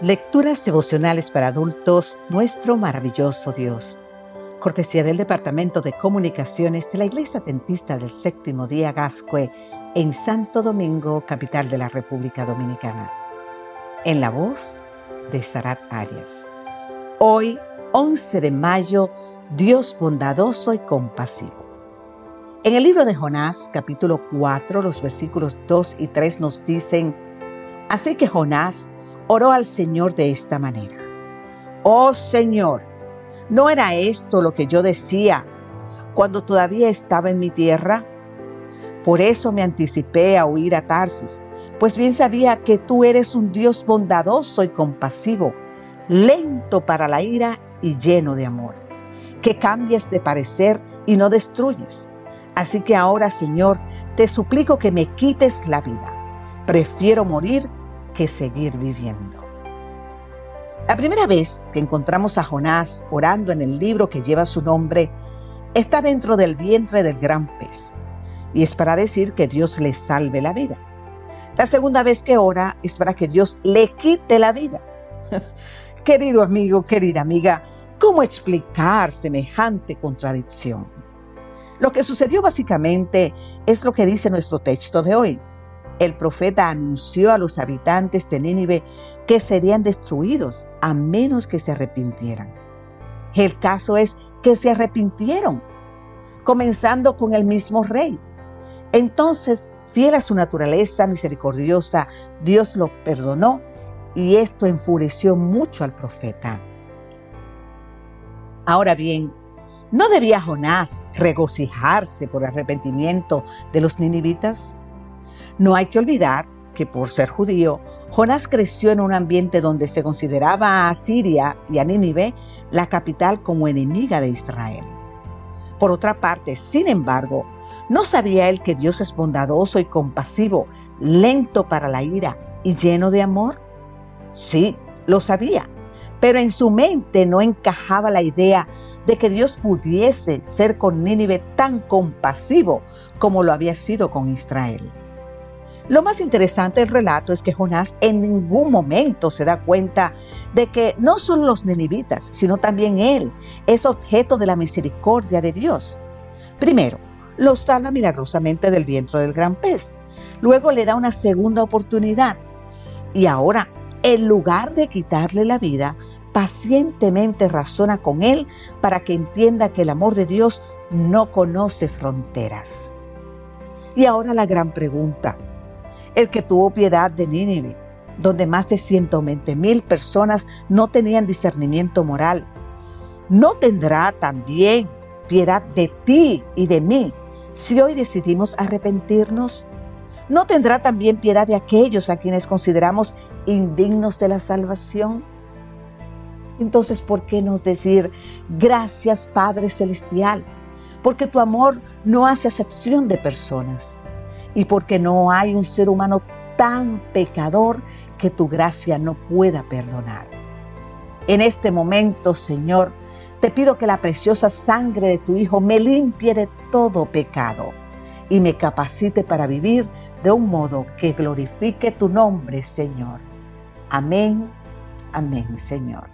Lecturas devocionales para adultos, nuestro maravilloso Dios. Cortesía del Departamento de Comunicaciones de la Iglesia Adventista del Séptimo Día Gascue en Santo Domingo, capital de la República Dominicana. En la voz de Sarat Arias. Hoy, 11 de mayo, Dios bondadoso y compasivo. En el libro de Jonás, capítulo 4, los versículos 2 y 3 nos dicen, Así que Jonás oró al Señor de esta manera. Oh Señor, ¿no era esto lo que yo decía cuando todavía estaba en mi tierra? Por eso me anticipé a huir a Tarsis, pues bien sabía que tú eres un Dios bondadoso y compasivo, lento para la ira y lleno de amor, que cambias de parecer y no destruyes. Así que ahora, Señor, te suplico que me quites la vida. Prefiero morir que seguir viviendo. La primera vez que encontramos a Jonás orando en el libro que lleva su nombre está dentro del vientre del gran pez y es para decir que Dios le salve la vida. La segunda vez que ora es para que Dios le quite la vida. Querido amigo, querida amiga, ¿cómo explicar semejante contradicción? Lo que sucedió básicamente es lo que dice nuestro texto de hoy el profeta anunció a los habitantes de Nínive que serían destruidos a menos que se arrepintieran. El caso es que se arrepintieron, comenzando con el mismo rey. Entonces, fiel a su naturaleza misericordiosa, Dios lo perdonó y esto enfureció mucho al profeta. Ahora bien, ¿no debía Jonás regocijarse por el arrepentimiento de los ninivitas? No hay que olvidar que por ser judío, Jonás creció en un ambiente donde se consideraba a Siria y a Nínive la capital como enemiga de Israel. Por otra parte, sin embargo, ¿no sabía él que Dios es bondadoso y compasivo, lento para la ira y lleno de amor? Sí, lo sabía, pero en su mente no encajaba la idea de que Dios pudiese ser con Nínive tan compasivo como lo había sido con Israel. Lo más interesante del relato es que Jonás en ningún momento se da cuenta de que no son los ninivitas, sino también él es objeto de la misericordia de Dios. Primero, lo salva milagrosamente del vientre del gran pez. Luego le da una segunda oportunidad. Y ahora, en lugar de quitarle la vida, pacientemente razona con él para que entienda que el amor de Dios no conoce fronteras. Y ahora la gran pregunta, el que tuvo piedad de Nínive, donde más de 120 mil personas no tenían discernimiento moral. ¿No tendrá también piedad de ti y de mí si hoy decidimos arrepentirnos? ¿No tendrá también piedad de aquellos a quienes consideramos indignos de la salvación? Entonces, ¿por qué no decir gracias Padre Celestial? Porque tu amor no hace acepción de personas y porque no hay un ser humano tan pecador que tu gracia no pueda perdonar. En este momento, Señor, te pido que la preciosa sangre de tu Hijo me limpie de todo pecado y me capacite para vivir de un modo que glorifique tu nombre, Señor. Amén, amén, Señor.